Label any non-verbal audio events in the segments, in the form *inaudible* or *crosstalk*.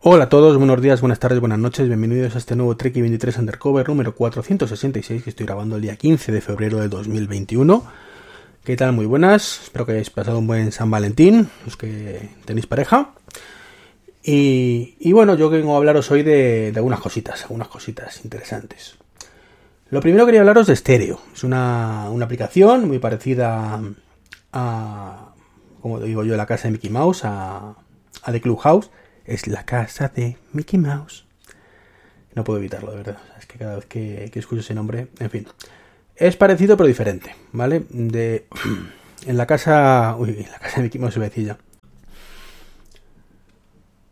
Hola a todos, buenos días, buenas tardes, buenas noches, bienvenidos a este nuevo Trek 23 Undercover número 466 que estoy grabando el día 15 de febrero de 2021. ¿Qué tal? Muy buenas, espero que hayáis pasado un buen San Valentín, los que tenéis pareja. Y, bueno, yo vengo a hablaros hoy de, de algunas cositas, algunas cositas interesantes. Lo primero quería hablaros de Stereo. Es una, una aplicación muy parecida a, como digo yo, la casa de Mickey Mouse, a, a The Clubhouse. Es la casa de Mickey Mouse. No puedo evitarlo, de verdad. Es que cada vez que, que escucho ese nombre, en fin. Es parecido pero diferente, ¿vale? De, *clears throat* en la casa... Uy, en la casa de Mickey Mouse iba a.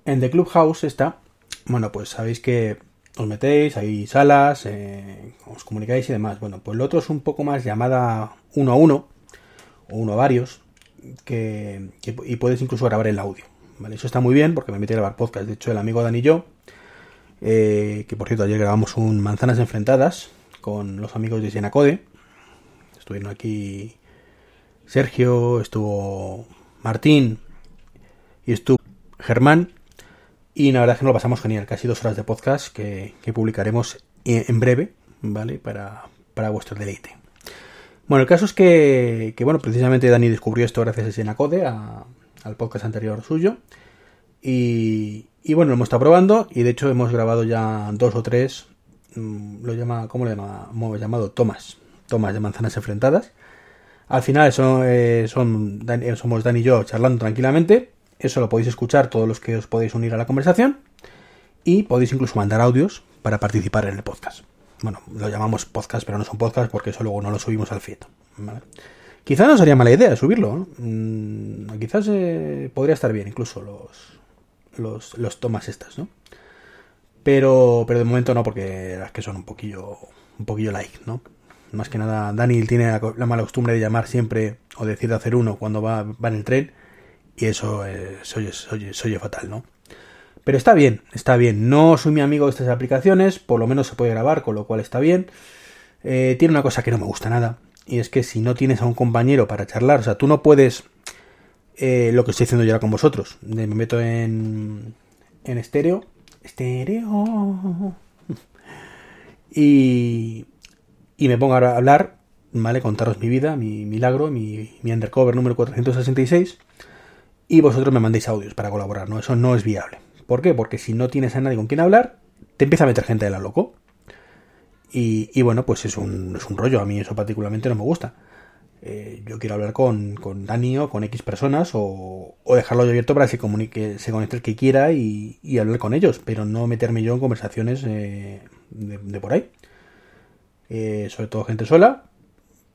En The Clubhouse está... Bueno, pues sabéis que os metéis, hay salas, eh, os comunicáis y demás. Bueno, pues lo otro es un poco más llamada uno a uno, o uno a varios, que, y puedes incluso grabar el audio. ¿Vale? Eso está muy bien porque a grabar podcast. De hecho, el amigo Dani y yo, eh, que por cierto ayer grabamos un Manzanas Enfrentadas con los amigos de Sienacode. Estuvieron aquí Sergio, estuvo Martín y estuvo Germán. Y la verdad es que nos lo pasamos genial, casi dos horas de podcast que, publicaremos en breve, ¿vale? Para, para, vuestro deleite. Bueno, el caso es que, que, bueno, precisamente Dani descubrió esto gracias a Sienacode, a, al podcast anterior suyo. Y, y, bueno, lo hemos estado probando y de hecho hemos grabado ya dos o tres, mmm, lo llama, ¿cómo lo llama? Hemos llamado tomas, tomas de manzanas enfrentadas. Al final son, eh, son Dani, somos Dani y yo charlando tranquilamente eso lo podéis escuchar todos los que os podéis unir a la conversación y podéis incluso mandar audios para participar en el podcast. Bueno, lo llamamos podcast, pero no son podcast porque eso luego no lo subimos al feed. Quizás no sería mala idea subirlo. ¿no? Mm, quizás eh, podría estar bien incluso los, los, los tomas estas, ¿no? Pero, pero de momento no, porque las que son un poquillo, un poquillo like, ¿no? Más que nada, Dani tiene la, la mala costumbre de llamar siempre o decir de hacer uno cuando va, en el tren y eso eh, se, oye, fatal, ¿no? Pero está bien, está bien. No soy mi amigo de estas aplicaciones, por lo menos se puede grabar, con lo cual está bien. Eh, tiene una cosa que no me gusta nada, y es que si no tienes a un compañero para charlar, o sea, tú no puedes, eh, lo que estoy haciendo yo ahora con vosotros, me meto en, en estéreo, estéreo, *laughs* y, y me pongo a hablar, ¿vale? Contaros mi vida, mi milagro, mi, mi undercover número 466 y vosotros me mandéis audios para colaborar, ¿no? Eso no es viable. ¿Por qué? Porque si no tienes a nadie con quien hablar, te empieza a meter gente de la loco. Y, y bueno, pues es un, es un, rollo. A mí eso particularmente no me gusta. Eh, yo quiero hablar con, con Dani o con X personas o, o dejarlo abierto para que se comunique, se conecte el que quiera y, hablar con ellos, pero no meterme yo en conversaciones eh, de, por ahí. Eh, sobre todo gente sola,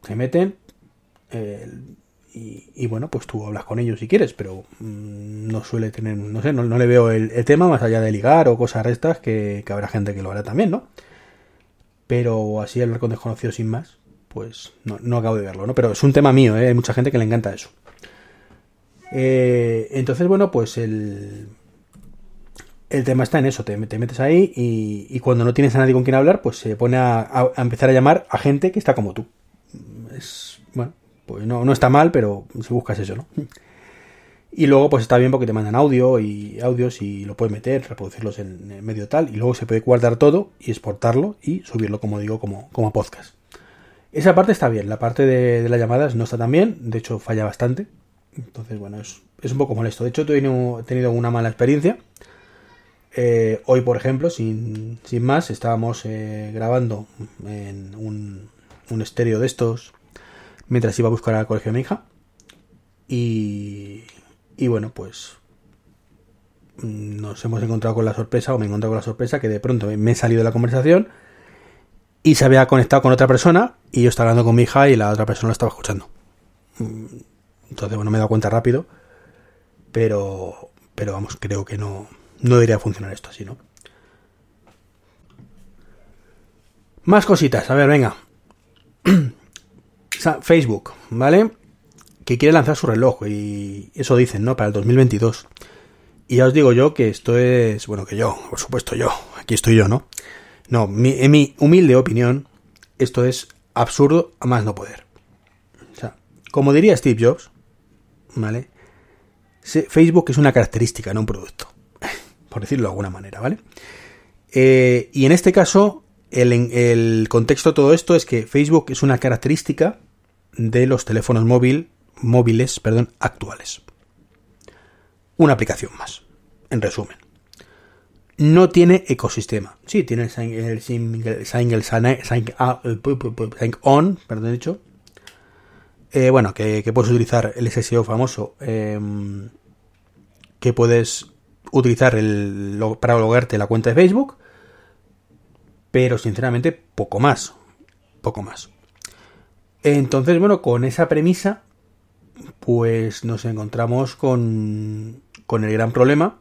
se meten, y, y, bueno, pues tú hablas con ellos si quieres, pero mmm, no suele tener, no sé, no, no le veo el, tema más allá de ligar o cosas restas, que, habrá gente que lo hará también, ¿no? Pero así hablar con desconocidos sin más, pues no, no acabo de verlo, ¿no? Pero es un tema mío, ¿eh? Hay mucha gente que le encanta eso. Eh, entonces, bueno, pues el, el tema está en eso, te, te metes ahí y, cuando no tienes a nadie con quien hablar, pues se pone a empezar a llamar a gente que está como tú. Es, bueno, pues no, no está mal, pero si buscas eso, ¿no? Y luego pues está bien porque te mandan audio y audios y lo puedes meter, reproducirlos en medio tal, y luego se puede guardar todo y exportarlo y subirlo, como digo, como, como podcast. Esa parte está bien, la parte de, las llamadas no está tan bien, de hecho falla bastante. Entonces, bueno, es, es un poco molesto. De hecho, he tenido, he tenido una mala experiencia. Eh, hoy, por ejemplo, sin, sin más, estábamos eh, grabando en un, un estéreo de estos mientras iba a buscar al colegio mi hija. Y, y bueno, pues nos hemos encontrado con la sorpresa, o me he encontrado con la sorpresa, que de pronto me he salido de la conversación y se había conectado con otra persona y yo estaba hablando con mi hija y la otra persona lo estaba escuchando. Entonces, bueno, me he dado cuenta rápido, pero, pero vamos, creo que no, no debería funcionar esto así, ¿no? Más cositas, a ver, venga. *clears throat* Facebook, ¿vale? Que quiere lanzar su reloj y eso dicen, ¿no? Para el 2022. Y ya os digo yo que esto es, bueno, que yo, por supuesto yo, aquí estoy yo, ¿no? No, en mi humilde opinión, esto es absurdo a más no poder. O sea, como diría Steve Jobs, ¿vale? Facebook es una característica, no un producto. *laughs* Por decirlo de alguna manera, ¿vale? Eh, y en este caso, el, el, contexto de todo esto es que Facebook es una característica de los teléfonos móvil, móviles perdón, actuales. Una aplicación más, en resumen. No tiene ecosistema. Sí, tiene el single, sign, on, perdón, dicho, eh, bueno, que, puedes utilizar el SSO famoso, em, que puedes utilizar para logarte la cuenta de Facebook, pero sinceramente poco más, poco más. Entonces, bueno, con esa premisa, pues nos encontramos con, con el gran problema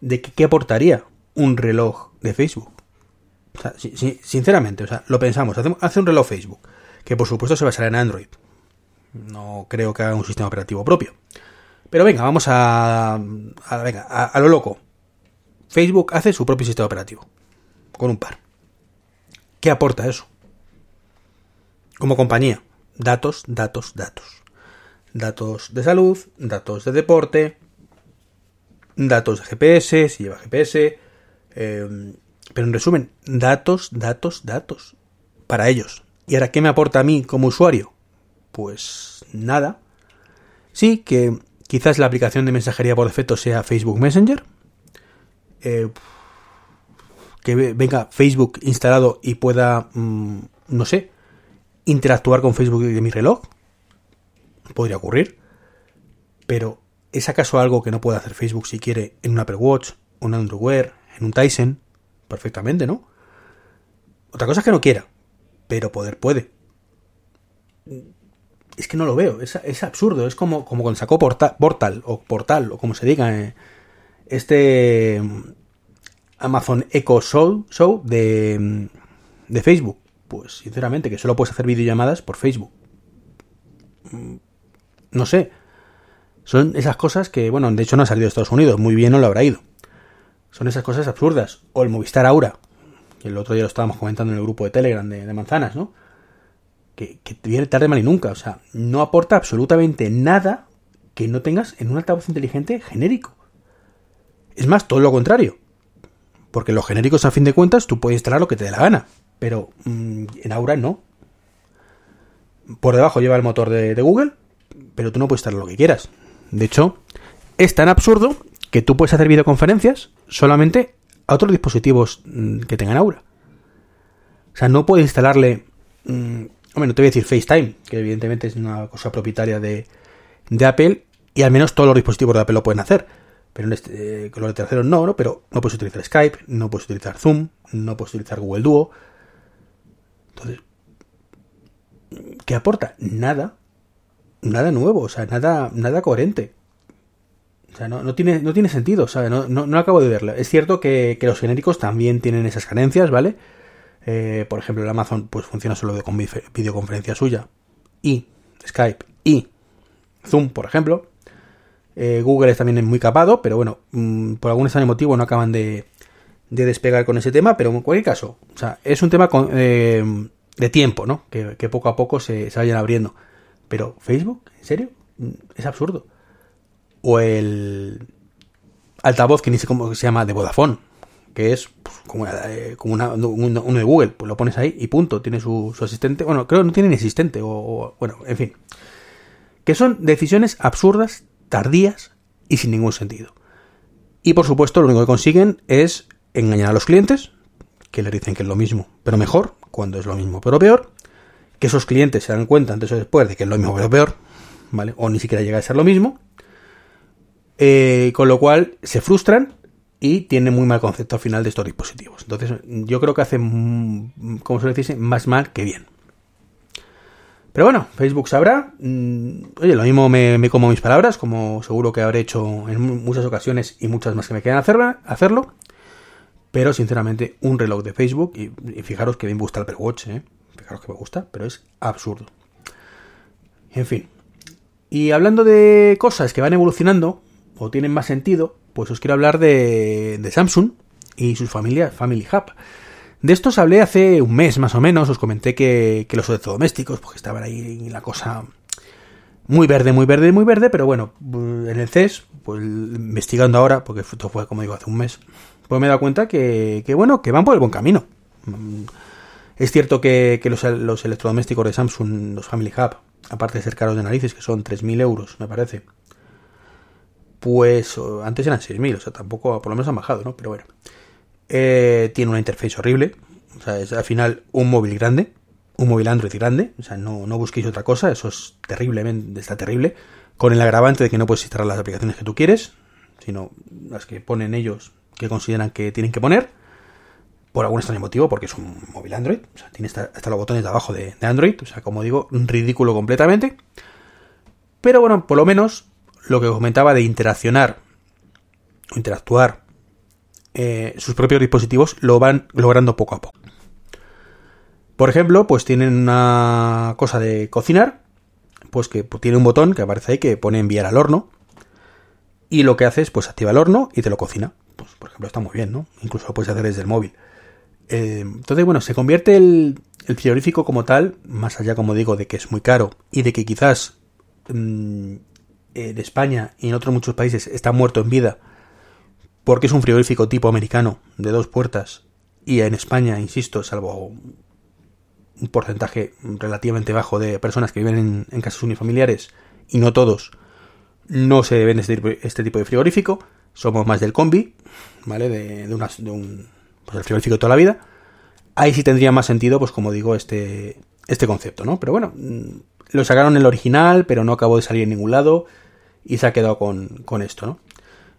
de qué aportaría un reloj de Facebook. O sea, sinceramente, o sea, lo pensamos, hace un reloj Facebook, que por supuesto se basará en Android, no creo que haga un sistema operativo propio. Pero venga, vamos a, venga, a, lo loco. Facebook hace su propio sistema operativo. Con un par. ¿Qué aporta eso? Como compañía. Datos, datos, datos. Datos de salud, datos de deporte, datos de GPS, si lleva GPS. Em, pero en resumen, datos, datos, datos. Para ellos. ¿Y ahora qué me aporta a mí como usuario? Pues nada. Sí, que quizás la aplicación de mensajería por defecto sea Facebook Messenger. Eh, que venga Facebook instalado y pueda, mm, no sé, interactuar con Facebook de mi reloj. Podría ocurrir. Pero ¿es acaso algo que no puede hacer Facebook si quiere en un Apple Watch, un Android Wear, en un Tyson? Perfectamente, ¿no? Otra cosa es que no quiera, pero poder puede es que no lo veo, es, absurdo, es como, como cuando sacó Portal, o Portal, o como se diga, eh, este mm, Amazon Echo Show, Show de, mm, de Facebook. Pues sinceramente, que solo puedes hacer videollamadas por Facebook. No sé. Son esas cosas que, bueno, de hecho no ha salido de Estados Unidos, muy bien no lo habrá ido. Son esas cosas absurdas. O el Movistar Aura, que el otro día lo estábamos comentando en el grupo de Telegram de manzanas, ¿no? que, viene tarde mal y nunca. O sea, no aporta absolutamente nada que no tengas en un altavoz inteligente genérico. Es más, todo lo contrario. Porque los genéricos, a fin de cuentas, tú puedes instalar lo que te dé la gana. Pero mm, en Aura no. Por debajo lleva el motor de, Google, pero tú no puedes instalar lo que quieras. De hecho, es tan absurdo que tú puedes hacer videoconferencias solamente a otros dispositivos mm, que tengan Aura. O sea, no puedes instalarle mm, Hombre, no te voy a decir FaceTime, que evidentemente es una cosa propietaria de, Apple y al menos todos los dispositivos de Apple lo pueden hacer. Pero este, eh, con los de terceros no, ¿no? Pero no puedes utilizar Skype, no puedes utilizar Zoom, no puedes utilizar Google Duo. Entonces, ¿qué aporta? Nada. Nada nuevo, o sea, nada, nada coherente. O sea, no, tiene, no tiene sentido, ¿sabes? No, no, acabo de verlo. Es cierto que, que, los genéricos también tienen esas carencias, ¿vale? Eh, por ejemplo, el Amazon pues funciona solo con videoconferencia suya y Skype y Zoom, por ejemplo. Eh, Google es también muy capado, pero bueno, mm, por algún extraño motivo no acaban de, despegar con ese tema, pero en cualquier caso, o sea, es un tema eh, de tiempo, ¿no? Que, poco a poco se, se, vayan abriendo. Pero Facebook, ¿en serio? Mm, es absurdo. O el altavoz que ni sé cómo se llama de Vodafone que es pues, como, eh, una, uno, de Google, pues lo pones ahí y punto, tiene su, asistente, bueno, creo que no tiene ni asistente, o, bueno, en fin, que son decisiones absurdas, tardías y sin ningún sentido. Y por supuesto, lo único que consiguen es engañar a los clientes, que le dicen que es lo mismo, pero mejor, cuando es lo mismo, pero peor, que esos clientes se dan cuenta antes o después de que es lo mismo, pero peor, ¿vale? O ni siquiera llega a ser lo mismo, eh, con lo cual se frustran y tiene muy mal concepto al final de estos dispositivos. Entonces, yo creo que hace, como se dice, más mal que bien. Pero bueno, Facebook sabrá. Mm, oye, lo mismo me, como mis palabras, como seguro que habré hecho en muchas ocasiones y muchas más que me quedan hacerlo. Pero sinceramente, un reloj de Facebook, y, fijaros que me gusta el Apple Watch, ¿eh? Que me gusta, pero es absurdo. En fin. Y hablando de cosas que van evolucionando o tienen más sentido, pues os quiero hablar de, de Samsung y sus familias Family Hub. De estos hablé hace un mes más o menos, os comenté que, que los electrodomésticos, porque estaban ahí la cosa muy verde, muy verde, muy verde, pero bueno, en el CES, pues investigando ahora, porque esto fue como digo hace un mes, pues me he dado cuenta que, bueno, que van por el buen camino. Es cierto que, los, electrodomésticos de Samsung, los Family Hub, aparte de ser caros de narices, que son 3.000 euros, me parece, pues antes eran 6.000, o sea, tampoco, por lo menos han bajado, ¿no? Pero bueno. Eh, tiene una interfaz horrible, o sea, es al final un móvil grande, un móvil Android grande, o sea, no, no busquéis otra cosa, eso es terriblemente, está terrible, con el agravante de que no puedes instalar las aplicaciones que tú quieres, sino las que ponen ellos que consideran que tienen que poner, por algún extraño motivo, porque es un móvil Android, o sea, tiene hasta, los botones de abajo de, Android, o sea, como digo, ridículo completamente. Pero bueno, por lo menos lo que comentaba de interaccionar o interactuar eh, sus propios dispositivos lo van logrando poco a poco. Por ejemplo, pues tienen una cosa de cocinar, pues que tiene un botón que aparece ahí que pone enviar al horno. Y lo que hace es, pues activa el horno y te lo cocina pues por ejemplo está muy bien, ¿no? Incluso lo puedes hacer desde el móvil. Eh, entonces, bueno, se convierte el, frigorífico como tal, más allá, como digo, de que es muy caro y de que quizás mm, en España y en otros muchos países está muerto en vida, porque es un frigorífico tipo americano de dos puertas y en España, insisto, salvo un porcentaje relativamente bajo de personas que viven en, casas unifamiliares y no todos, no se ven este, este tipo de frigorífico somos más del combi, ¿vale? De, de, de un, pues el frigorífico toda la vida. Ahí sí tendría más sentido, pues como digo, este, este concepto, ¿no? Pero bueno, mm, lo sacaron en el original, pero no acabó de salir en ningún lado y se ha quedado con, con esto, ¿no?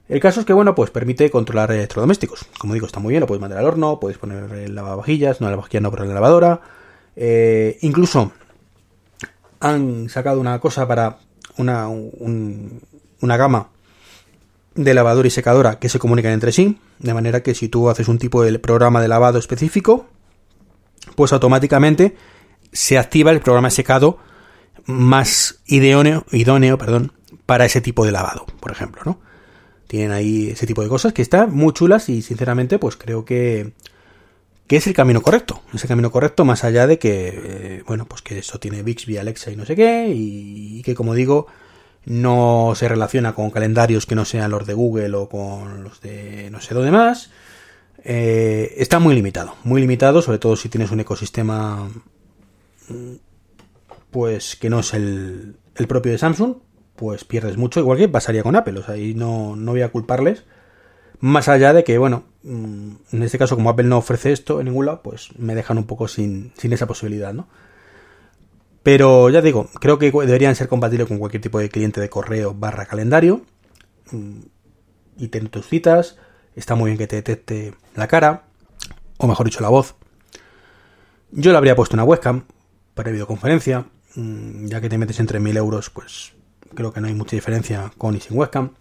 El caso es que, bueno, pues permite controlar electrodomésticos. Como digo, está muy bien, lo puedes mandar al horno, puedes poner el lavavajillas, no lavavajillas no, pero la lavadora. Eh, incluso han sacado una cosa para una, una gama de lavadora y secadora que se comunican entre sí, de manera que si tú haces un tipo de programa de lavado específico, pues automáticamente se activa el programa de secado más idóneo, idóneo perdón, para ese tipo de lavado, por ejemplo, ¿no? Tienen ahí ese tipo de cosas que están muy chulas y sinceramente pues creo que, que es el camino correcto, es el camino correcto más allá de que, eh, bueno, pues que eso tiene Bixby, Alexa y no sé qué y que como digo, no se relaciona con calendarios que no sean los de Google o con los de no sé dónde más. Eh, está muy limitado, muy limitado, sobre todo si tienes un ecosistema pues que no es el, el propio de Samsung, pues pierdes mucho, igual que pasaría con Apple, o sea, ahí no, no voy a culparles. Más allá de que, bueno, mm, en este caso como Apple no ofrece esto en ningún lado, pues me dejan un poco sin, sin esa posibilidad, ¿no? Pero ya digo, creo que deberían ser compatibles con cualquier tipo de cliente de correo barra calendario. Mm, y ten tus citas. Está muy bien que te detecte la cara. O mejor dicho, la voz. Yo le habría puesto una webcam para videoconferencia. Mm, ya que te metes entre 3.000 euros, pues creo que no hay mucha diferencia con y sin webcam.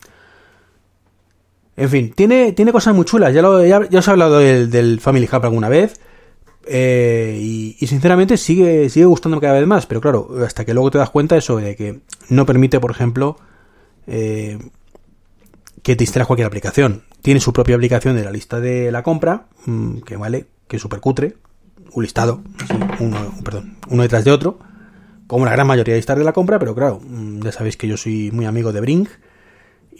En fin, tiene, tiene cosas muy chulas. Ya, os he hablado del, del Family Hub alguna vez. Eh, y, sinceramente sigue, sigue gustándome cada vez más, pero claro, hasta que luego te das cuenta eso de que no permite, por ejemplo, eh, que te instales cualquier aplicación. Tiene su propia aplicación de la lista de la compra, mm, que vale, que es súper cutre, un listado, uno, uno detrás de otro, como la gran mayoría de listas de la compra, pero claro, mm, ya sabéis que yo soy muy amigo de Brink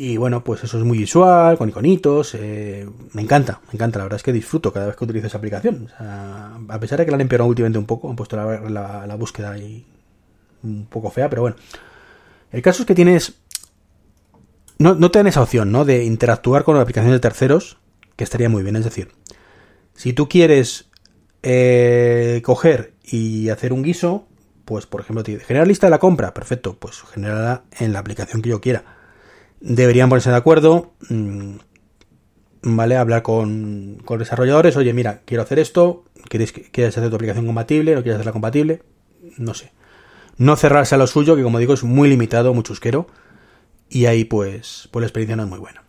y bueno, pues eso es muy visual, con iconitos. Eh, me encanta, me encanta. La verdad es que disfruto cada vez que utilizo esa aplicación. a pesar de que la han empeorado últimamente un poco, han puesto la, búsqueda ahí un poco fea, pero bueno. El caso es que tienes. No, no te dan esa opción, ¿no? De interactuar con la aplicación de terceros, que estaría muy bien. Es decir, si tú quieres eh, coger y hacer un guiso, pues por ejemplo, generar lista de la compra, perfecto, pues generarla en la aplicación que yo quiera deberían ponerse de acuerdo, mm, ¿vale? Hablar con, con desarrolladores, oye, mira, quiero hacer esto, ¿quieres, ¿quieres hacer tu aplicación compatible? ¿No quieres hacerla compatible? No sé. no cerrarse a lo suyo, que como digo es muy limitado, muy chusquero, y ahí pues, pues la experiencia no es muy buena.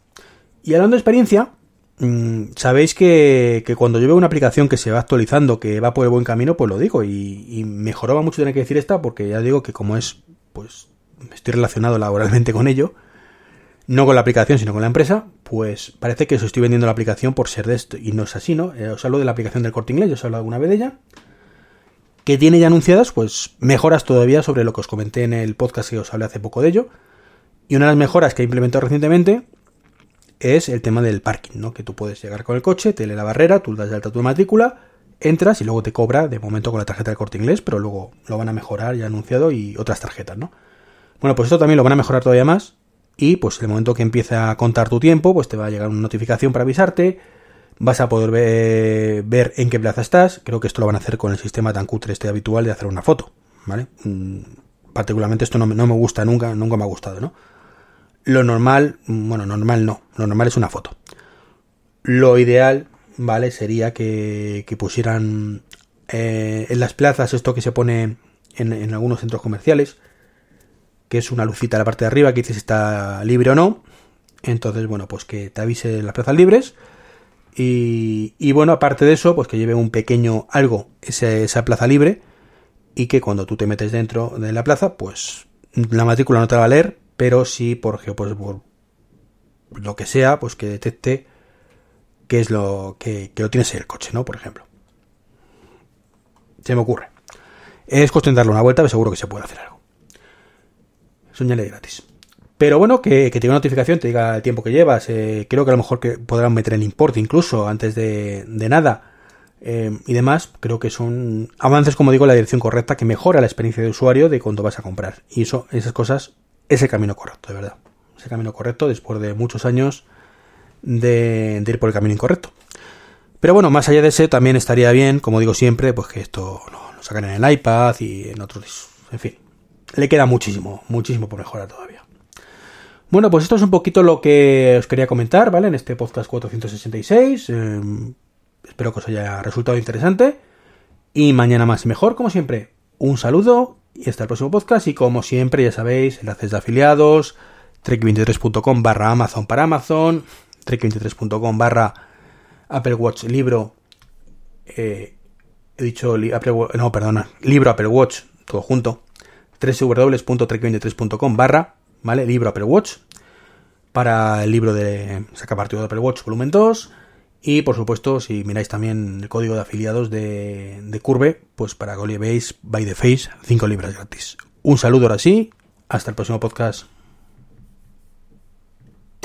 Y hablando de experiencia, mm, sabéis que, cuando yo veo una aplicación que se va actualizando, que va por el buen camino, pues lo digo, y, y mejoraba mucho tener que decir esta, porque ya digo que como es, pues estoy relacionado laboralmente con ello, no con la aplicación, sino con la empresa, pues parece que os estoy vendiendo la aplicación por ser de esto. Y no es así, ¿no? Eh, os hablo de la aplicación del corte inglés, yo os he hablado alguna vez de ella. Que tiene ya anunciadas, pues, mejoras todavía sobre lo que os comenté en el podcast que os hablé hace poco de ello. Y una de las mejoras que ha implementado recientemente es el tema del parking, ¿no? Que tú puedes llegar con el coche, te lee la barrera, tú das de alta tu matrícula, entras y luego te cobra, de momento con la tarjeta del corte inglés, pero luego lo van a mejorar ya anunciado y otras tarjetas, ¿no? Bueno, pues esto también lo van a mejorar todavía más y pues el momento que empiece a contar tu tiempo, pues te va a llegar una notificación para avisarte, vas a poder ver, en qué plaza estás, creo que esto lo van a hacer con el sistema tan cutre este habitual de hacer una foto, ¿vale? Mm, particularmente esto no, no me gusta nunca, nunca me ha gustado, ¿no? Lo normal, mm, bueno, normal no, lo normal es una foto. Lo ideal, ¿vale? Sería que, pusieran eh, en las plazas esto que se pone en, en algunos centros comerciales, que es una lucita la parte de arriba que dice si está libre o no. Entonces, bueno, pues que te avise las plazas libres. Y, bueno, aparte de eso, pues que lleve un pequeño algo esa plaza libre y que cuando tú te metes dentro de la plaza, pues la matrícula no te va a leer, pero sí por, pues, lo que sea, pues que detecte qué es lo que, que lo tienes en el coche, ¿no? Por ejemplo. Se me ocurre. Es cuestión de darle una vuelta, pero seguro que se puede hacer algo señale gratis. Pero bueno, que, te diga notificación, te diga el tiempo que llevas. Eh, creo que a lo mejor que podrán meter el import incluso antes de, nada. Eh, y demás, creo que son avances, como digo, en la dirección correcta que mejora la experiencia de usuario de cuando vas a comprar. Y eso, esas cosas, es el camino correcto, de verdad. Es el camino correcto después de muchos años de, ir por el camino incorrecto. Pero bueno, más allá de ese, también estaría bien, como digo siempre, pues que esto lo, lo sacan en el iPad y en otros. En fin, le queda muchísimo, muchísimo por mejorar todavía. Bueno, pues esto es un poquito lo que os quería comentar, ¿vale? En este podcast 466. Em, espero que os haya resultado interesante. Y mañana más y mejor, como siempre. Un saludo y hasta el próximo podcast. Y como siempre, ya sabéis, enlaces de afiliados, trek23.com barra Amazon para Amazon, trek23.com barra Apple Watch libro. Eh, he dicho, no, perdona, libro Apple Watch, todo junto www.trek23.com barra, ¿vale? Libro Apple Watch, para el libro de Saca Partido de Apple Watch volumen 2, y por supuesto, si miráis también el código de afiliados de, de Curve, pues para que veis by the face 5 libras gratis. Un saludo ahora sí, hasta el próximo podcast.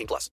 18 plus.